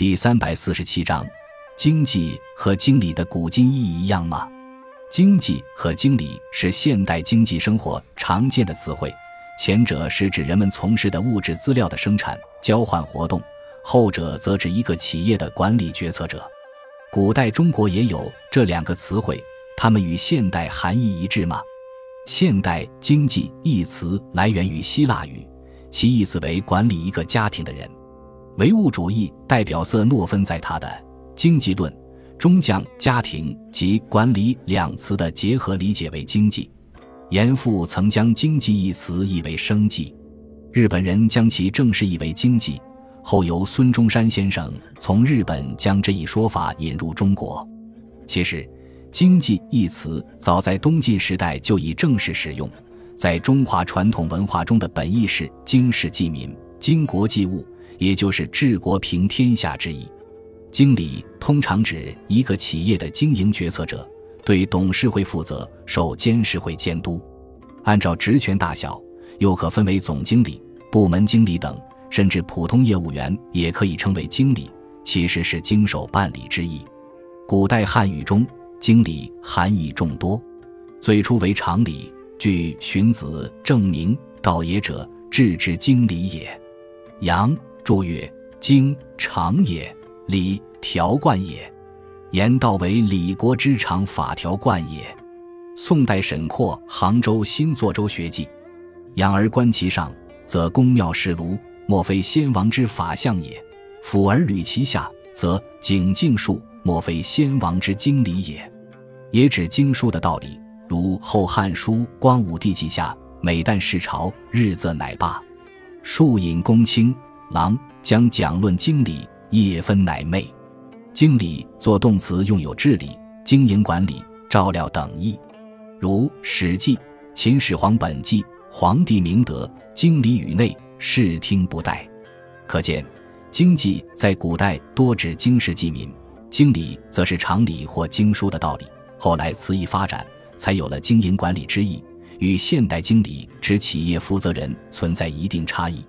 第三百四十七章，经济和经理的古今意义一样吗？经济和经理是现代经济生活常见的词汇，前者是指人们从事的物质资料的生产交换活动，后者则指一个企业的管理决策者。古代中国也有这两个词汇，它们与现代含义一致吗？现代经济一词来源于希腊语，其意思为管理一个家庭的人。唯物主义代表色诺芬在他的《经济论》中将家庭及管理两词的结合理解为经济。严复曾将经济一词译为生计，日本人将其正式译为经济，后由孙中山先生从日本将这一说法引入中国。其实。经济一词早在东晋时代就已正式使用，在中华传统文化中的本意是经世济民、经国济物，也就是治国平天下之意。经理通常指一个企业的经营决策者，对董事会负责，受监事会监督。按照职权大小，又可分为总经理、部门经理等，甚至普通业务员也可以称为经理，其实是经手办理之意。古代汉语中。经理含义众多，最初为常理。据荀子证明：“道也者，治之经理也。”杨注曰：“经常也，理条贯也。言道为理国之常，法条贯也。”宋代沈括《杭州新作州学记》：“养而观其上，则宫庙室庐，莫非先王之法相也；俯而履其下，则景静树。”莫非先王之经理也，也指经书的道理。如《后汉书·光武帝纪下》：“每旦视朝，日则乃罢。”数引公卿郎将讲论经理，夜分乃寐。经理作动词，用有治理、经营管理、照料等意。如《史记·秦始皇本纪》：“皇帝明德，经理宇内，视听不怠。”可见，经济在古代多指经世济民。经理则是常理或经书的道理，后来词义发展，才有了经营管理之意，与现代经理指企业负责人存在一定差异。